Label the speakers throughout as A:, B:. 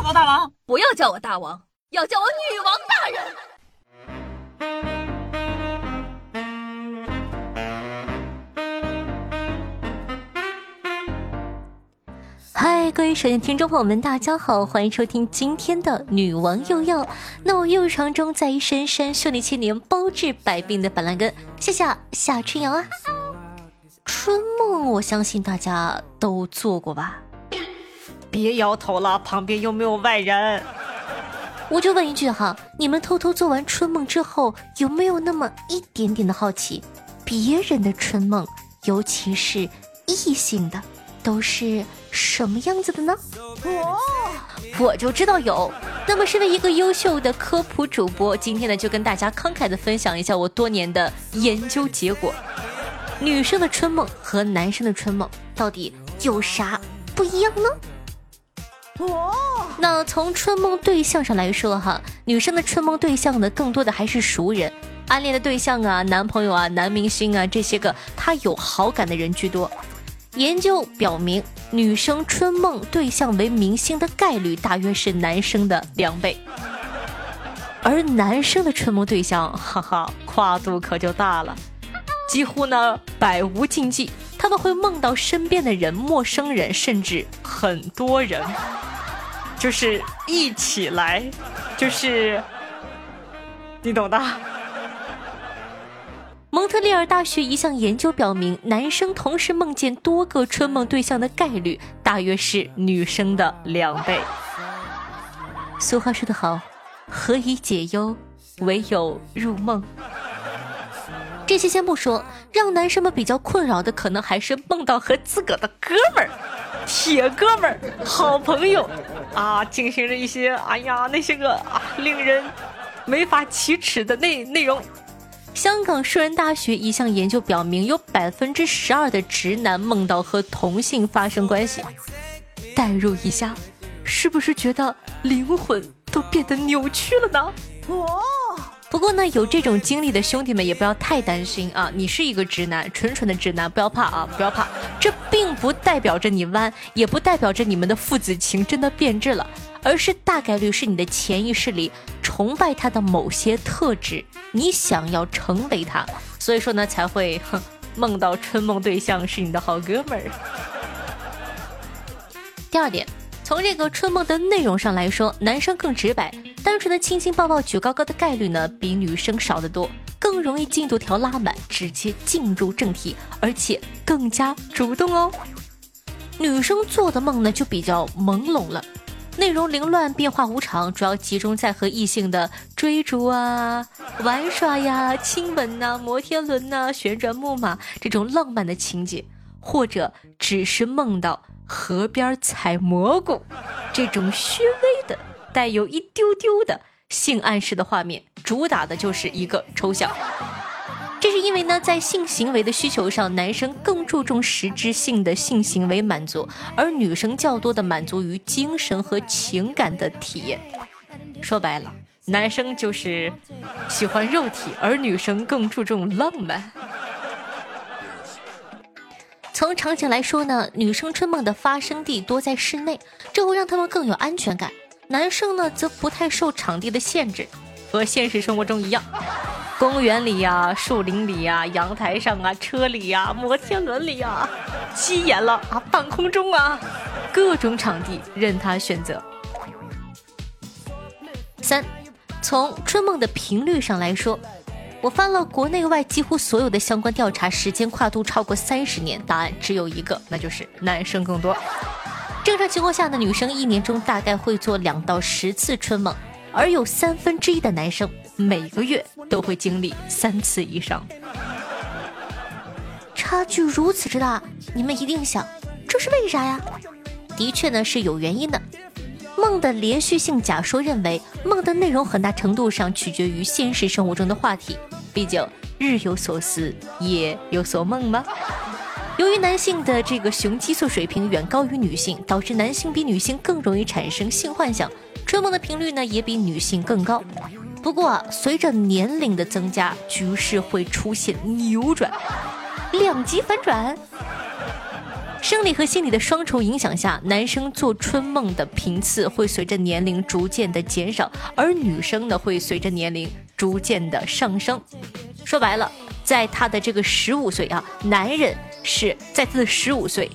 A: 报告大王，
B: 不要叫我大王，要叫我女王大人。
C: 嗨，各位手机听众朋友们，大家好，欢迎收听今天的女王又要。那我又常中在深山修炼千年，包治百病的板蓝根，谢谢夏春瑶啊。春梦，我相信大家都做过吧？
A: 别摇头了，旁边又没有外人。
C: 我就问一句哈，你们偷偷做完春梦之后，有没有那么一点点的好奇，别人的春梦，尤其是异性的，都是什么样子的呢？哦，我就知道有。那么，身为一个优秀的科普主播，今天呢，就跟大家慷慨的分享一下我多年的研究结果。女生的春梦和男生的春梦到底有啥不一样呢？那从春梦对象上来说哈，女生的春梦对象呢，更多的还是熟人、暗恋的对象啊、男朋友啊、男明星啊这些个她有好感的人居多。研究表明，女生春梦对象为明星的概率大约是男生的两倍，而男生的春梦对象，哈哈，跨度可就大了。几乎呢百无禁忌，他们会梦到身边的人、陌生人，甚至很多人，就是一起来，就是你懂的。蒙特利尔大学一项研究表明，男生同时梦见多个春梦对象的概率大约是女生的两倍。俗话说得好，何以解忧，唯有入梦。这些先不说，让男生们比较困扰的，可能还是梦到和自个的哥们儿、铁哥们儿、好朋友啊，进行着一些哎呀那些个啊令人没法启齿的内内容。香港树人大学一项研究表明，有百分之十二的直男梦到和同性发生关系。代入一下，是不是觉得灵魂都变得扭曲了呢？哦。不过呢，有这种经历的兄弟们也不要太担心啊！你是一个直男，纯纯的直男，不要怕啊，不要怕。这并不代表着你弯，也不代表着你们的父子情真的变质了，而是大概率是你的潜意识里崇拜他的某些特质，你想要成为他，所以说呢才会哼梦到春梦对象是你的好哥们儿。第二点。从这个春梦的内容上来说，男生更直白，单纯的亲亲抱抱举高高的概率呢，比女生少得多，更容易进度条拉满，直接进入正题，而且更加主动哦。女生做的梦呢就比较朦胧了，内容凌乱，变化无常，主要集中在和异性的追逐啊、玩耍呀、亲吻呐、摩天轮呐、旋转木马这种浪漫的情节，或者只是梦到。河边采蘑菇，这种虚微的、带有一丢丢的性暗示的画面，主打的就是一个抽象。这是因为呢，在性行为的需求上，男生更注重实质性的性行为满足，而女生较多的满足于精神和情感的体验。说白了，男生就是喜欢肉体，而女生更注重浪漫。从场景来说呢，女生春梦的发生地多在室内，这会让他们更有安全感。男生呢，则不太受场地的限制，和现实生活中一样，公园里呀、树林里呀、阳台上啊、车里呀、摩天轮里呀，急眼了啊，半空中啊，各种场地任他选择。三，从春梦的频率上来说。我翻了国内外几乎所有的相关调查，时间跨度超过三十年，答案只有一个，那就是男生更多。正常情况下呢，女生一年中大概会做两到十次春梦，而有三分之一的男生每个月都会经历三次以上。差距如此之大，你们一定想，这是为啥呀？的确呢是有原因的。梦的连续性假说认为，梦的内容很大程度上取决于现实生活中的话题。毕竟日有所思，夜有所梦吗？由于男性的这个雄激素水平远高于女性，导致男性比女性更容易产生性幻想，春梦的频率呢也比女性更高。不过，随着年龄的增加，局势会出现扭转，两极反转。生理和心理的双重影响下，男生做春梦的频次会随着年龄逐渐的减少，而女生呢会随着年龄逐渐的上升。说白了，在他的这个十五岁啊，男人是在他的十五岁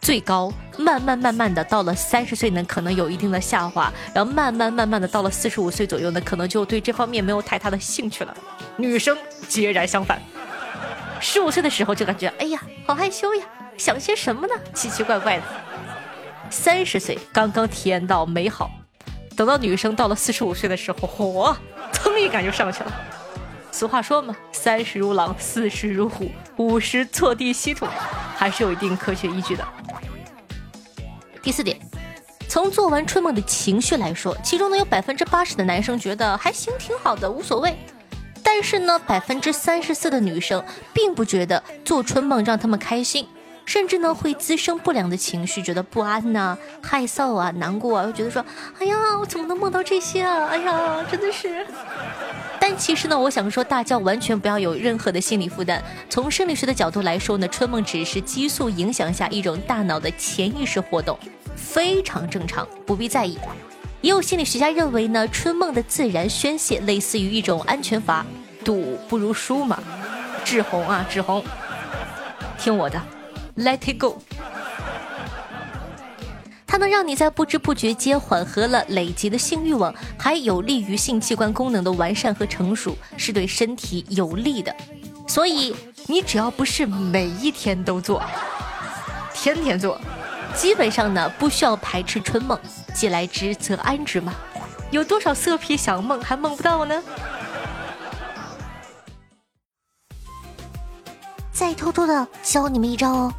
C: 最高，慢慢慢慢的到了三十岁呢，可能有一定的下滑，然后慢慢慢慢的到了四十五岁左右呢，可能就对这方面没有太大的兴趣了。女生截然相反，十五岁的时候就感觉哎呀，好害羞呀。想些什么呢？奇奇怪怪的。三十岁刚刚体验到美好，等到女生到了四十五岁的时候，嚯，噌一感就上去了。俗话说嘛，三十如狼，四十如虎，五十坐地吸土，还是有一定科学依据的。第四点，从做完春梦的情绪来说，其中呢有百分之八十的男生觉得还行，挺好的，无所谓。但是呢，百分之三十四的女生并不觉得做春梦让他们开心。甚至呢会滋生不良的情绪，觉得不安呐、害臊啊、难过啊，又觉得说，哎呀，我怎么能梦到这些啊？哎呀，真的是。但其实呢，我想说，大家完全不要有任何的心理负担。从生理学的角度来说呢，春梦只是激素影响下一种大脑的潜意识活动，非常正常，不必在意。也有心理学家认为呢，春梦的自然宣泄类似于一种安全阀，赌不如输嘛。志宏啊，志宏，听我的。Let it go，它能让你在不知不觉间缓和了累积的性欲望，还有利于性器官功能的完善和成熟，是对身体有利的。所以你只要不是每一天都做，天天做，基本上呢不需要排斥春梦，既来之则安之嘛。有多少色批想梦还梦不到呢？再偷偷的教你们一招哦。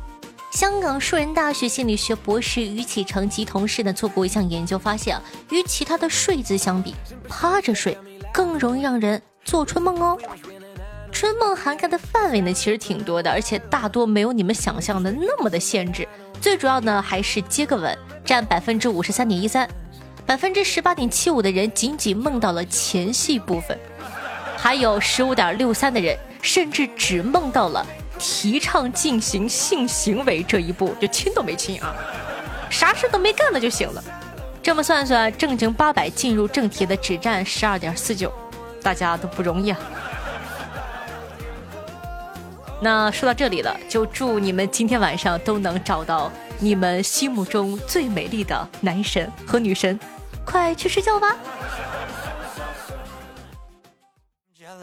C: 香港树人大学心理学博士于启成及同事呢做过一项研究，发现啊，与其他的睡姿相比，趴着睡更容易让人做春梦哦。春梦涵盖的范围呢其实挺多的，而且大多没有你们想象的那么的限制。最主要呢还是接个吻，占百分之五十三点一三，百分之十八点七五的人仅仅梦到了前戏部分，还有十五点六三的人甚至只梦到了。提倡进行性行为这一步，就亲都没亲啊，啥事都没干呢就行了。这么算算，正经八百进入正题的只占十二点四九，大家都不容易啊。那说到这里了，就祝你们今天晚上都能找到你们心目中最美丽的男神和女神，快去睡觉吧。嗨，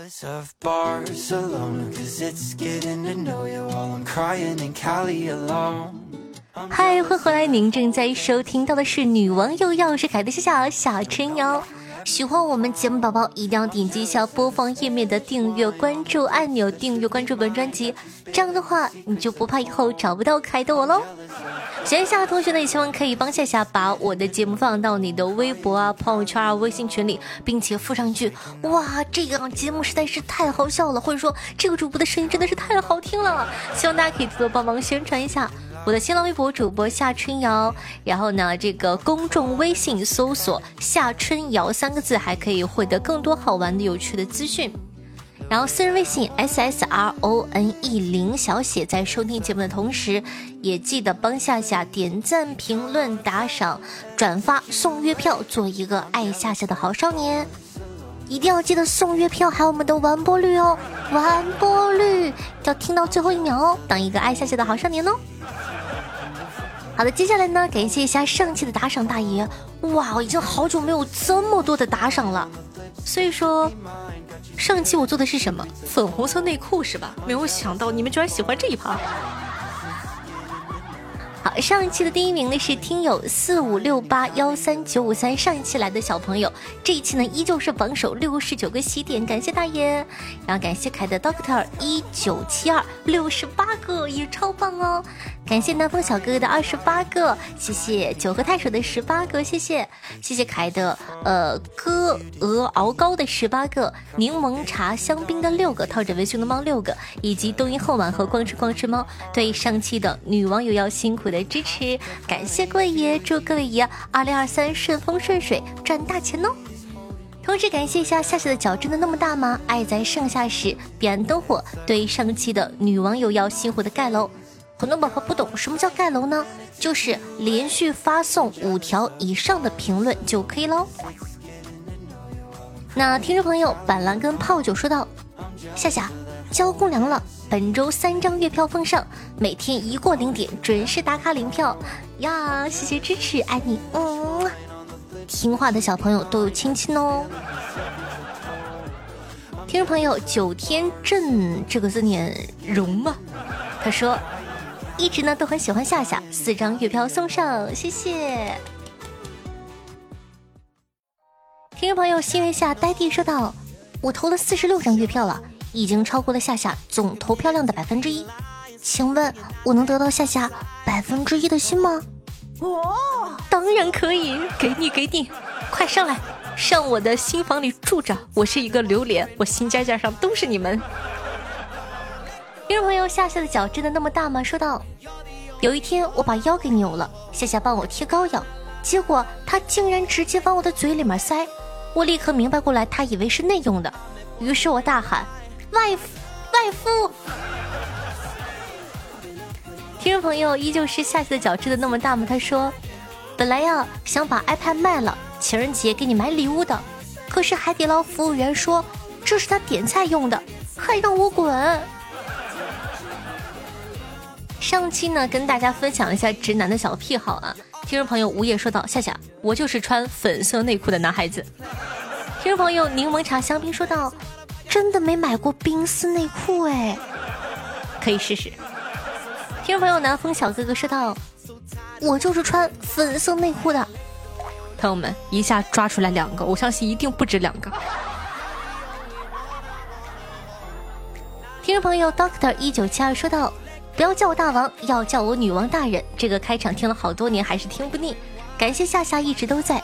C: 欢迎回来！您正在收听到的是《女王又要》，是凯的小小小春瑶。喜欢我们节目宝宝，一定要点击一下播放页面的订阅关注按钮，订阅关注本专辑，这样的话你就不怕以后找不到可爱的我喽。闲暇的同学呢，也希望可以帮夏夏把我的节目放到你的微博啊、朋友圈啊、微信群里，并且附上一句“哇，这个节目实在是太好笑了”，或者说这个主播的声音真的是太好听了，希望大家可以多多帮忙宣传一下。我的新浪微博主播夏春瑶，然后呢，这个公众微信搜索“夏春瑶”三个字，还可以获得更多好玩的、有趣的资讯。然后私人微信 s s r o n e 零小写，在收听节目的同时，也记得帮夏夏点赞、评论、打赏、转发、送月票，做一个爱夏夏的好少年。一定要记得送月票，还有我们的完播率哦，完播率要听到最后一秒哦，当一个爱夏夏的好少年哦。好的，接下来呢，感谢一下上期的打赏大爷，哇，已经好久没有这么多的打赏了。所以说，上期我做的是什么？粉红色内裤是吧？没有想到你们居然喜欢这一趴。上一期的第一名呢是听友四五六八幺三九五三，上一期来的小朋友，这一期呢依旧是榜首六十九个喜点，感谢大爷，然后感谢凯的 Doctor 一九七二六十八个也超棒哦，感谢南风小哥哥的二十八个，谢谢九和太守的十八个，谢谢谢谢凯的呃歌鹅熬糕的十八个，柠檬茶香槟的六个，套着文胸的猫六个，以及冬阴后晚和光吃光吃猫，对上期的女网友要辛苦。的支持，感谢各位爷，祝各位爷二零二三顺风顺水，赚大钱哦！同时感谢一下夏夏的脚真的那么大吗？爱在盛夏时彼岸灯火，对上期的女网友要辛苦的盖楼。很多宝宝不懂什么叫盖楼呢？就是连续发送五条以上的评论就可以喽。那听众朋友板蓝根泡酒说道：“夏夏交公粮了，本周三张月票奉上，每天一过零点准时打卡领票呀！谢谢支持，爱你，嗯，听话的小朋友都有亲亲哦。”听众朋友九天镇这个字念容吗？他说。一直呢都很喜欢夏夏，四张月票送上，谢谢。听众朋友心月下呆地说道：“我投了四十六张月票了，已经超过了夏夏总投票量的百分之一，请问我能得到夏夏百分之一的心吗？”哦，当然可以，给你给你，快上来，上我的新房里住着，我是一个榴莲，我新家架上都是你们。听众朋友，夏夏的脚真的那么大吗？说道：“有一天我把腰给扭了，夏夏帮我贴膏药，结果他竟然直接往我的嘴里面塞，我立刻明白过来，他以为是内用的，于是我大喊：外，外夫！听众朋友依旧是夏夏的脚真的那么大吗？他说：本来呀想把 iPad 卖了，情人节给你买礼物的，可是海底捞服务员说这是他点菜用的，还让我滚。上期呢，跟大家分享一下直男的小癖好啊。听众朋友午夜说道：“夏夏，我就是穿粉色内裤的男孩子。”听众朋友柠檬茶香槟说道：“真的没买过冰丝内裤哎，可以试试。”听众朋友南风小哥哥说道：“我就是穿粉色内裤的。”朋友们一下抓出来两个，我相信一定不止两个。听众朋友 Doctor 一九七二说道。不要叫我大王，要叫我女王大人。这个开场听了好多年，还是听不腻。感谢夏夏一直都在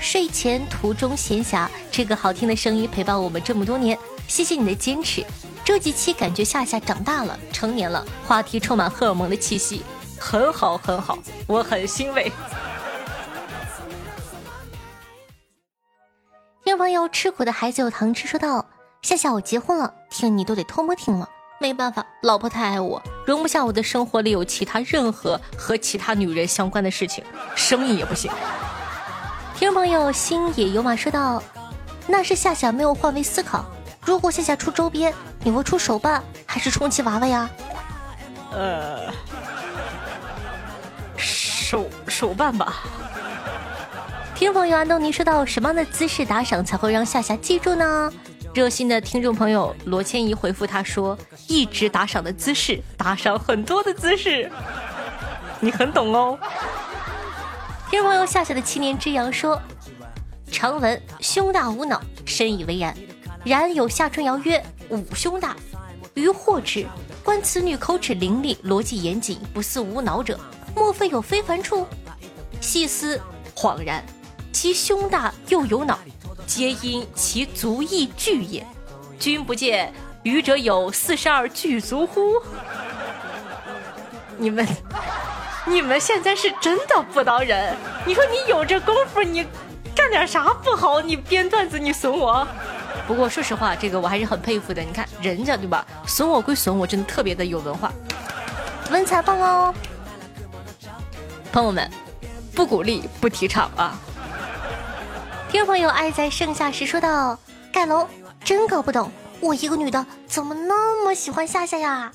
C: 睡前途中闲暇，这个好听的声音陪伴我们这么多年。谢谢你的坚持。这几期感觉夏夏长大了，成年了，话题充满荷尔蒙的气息，很好很好，我很欣慰。听朋友吃苦的孩子有糖吃，说道：夏夏我结婚了，听你都得偷摸听了。没办法，老婆太爱我，容不下我的生活里有其他任何和其他女人相关的事情，生意也不行。听朋友星野有马说道：“那是夏夏没有换位思考。如果夏夏出周边，你会出手办还是充气娃娃呀？”呃，手手办吧。听众朋友安东尼说到：“什么样的姿势打赏才会让夏夏记住呢？”热心的听众朋友罗千怡回复他说：“一直打赏的姿势，打赏很多的姿势，你很懂哦。”听众朋友夏夏的七年之痒说：“常闻胸大无脑，深以为然。然有夏春瑶曰：五胸大，于惑之。观此女口齿伶俐，逻辑严谨，不似无脑者，莫非有非凡处？细思恍然，其胸大又有脑。”皆因其足亦巨也，君不见愚者有四十二巨足乎？你们，你们现在是真的不当人。你说你有这功夫，你干点啥不好？你编段子，你损我。不过说实话，这个我还是很佩服的。你看人家对吧？损我归损我，真的特别的有文化，文采棒哦。朋友们，不鼓励，不提倡啊。听众朋友爱在盛夏时说道：“盖楼真搞不懂，我一个女的怎么那么喜欢夏夏呀？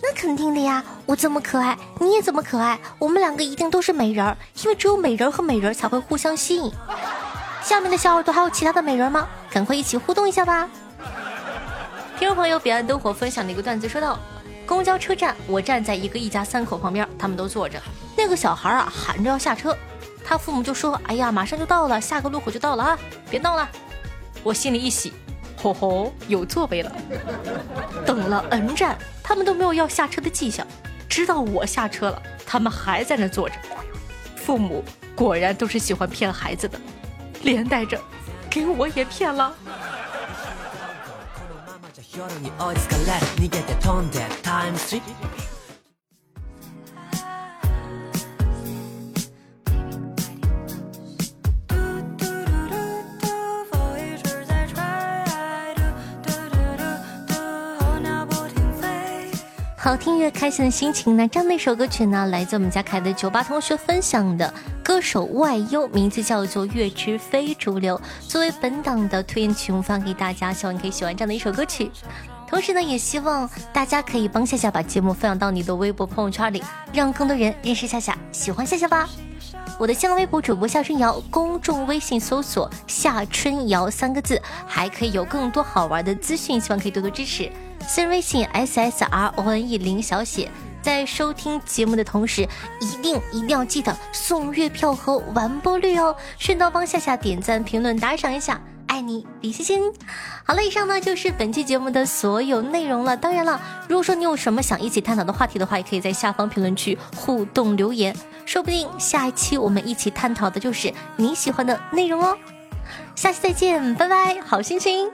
C: 那肯定的呀，我这么可爱，你也这么可爱，我们两个一定都是美人儿，因为只有美人和美人才会互相吸引。下面的小耳朵还有其他的美人吗？赶快一起互动一下吧！”听众朋友彼岸灯火分享的一个段子说道：“公交车站，我站在一个一家三口旁边，他们都坐着，那个小孩啊喊着要下车。”他父母就说：“哎呀，马上就到了，下个路口就到了啊，别闹了。”我心里一喜，吼吼，有座位了。等了 N 站，他们都没有要下车的迹象，直到我下车了，他们还在那坐着。父母果然都是喜欢骗孩子的，连带着给我也骗了。好听越开心的心情呢？这样的一首歌曲呢，来自我们家凯的酒吧同学分享的歌手外忧，名字叫做《月之非主流》，作为本档的推荐曲目发给大家，希望你可以喜欢这样的一首歌曲。同时呢，也希望大家可以帮夏夏把节目分享到你的微博朋友圈里，让更多人认识夏夏，喜欢夏夏吧。我的新浪微博主播夏春瑶，公众微信搜索夏春瑶三个字，还可以有更多好玩的资讯，希望可以多多支持。私人微信 s s r o n e 零小写，在收听节目的同时，一定一定要记得送月票和完播率哦，顺道帮夏夏点赞、评论、打赏一下，爱你比心心。好了，以上呢就是本期节目的所有内容了。当然了，如果说你有什么想一起探讨的话题的话，也可以在下方评论区互动留言，说不定下一期我们一起探讨的就是你喜欢的内容哦。下期再见，拜拜，好心情。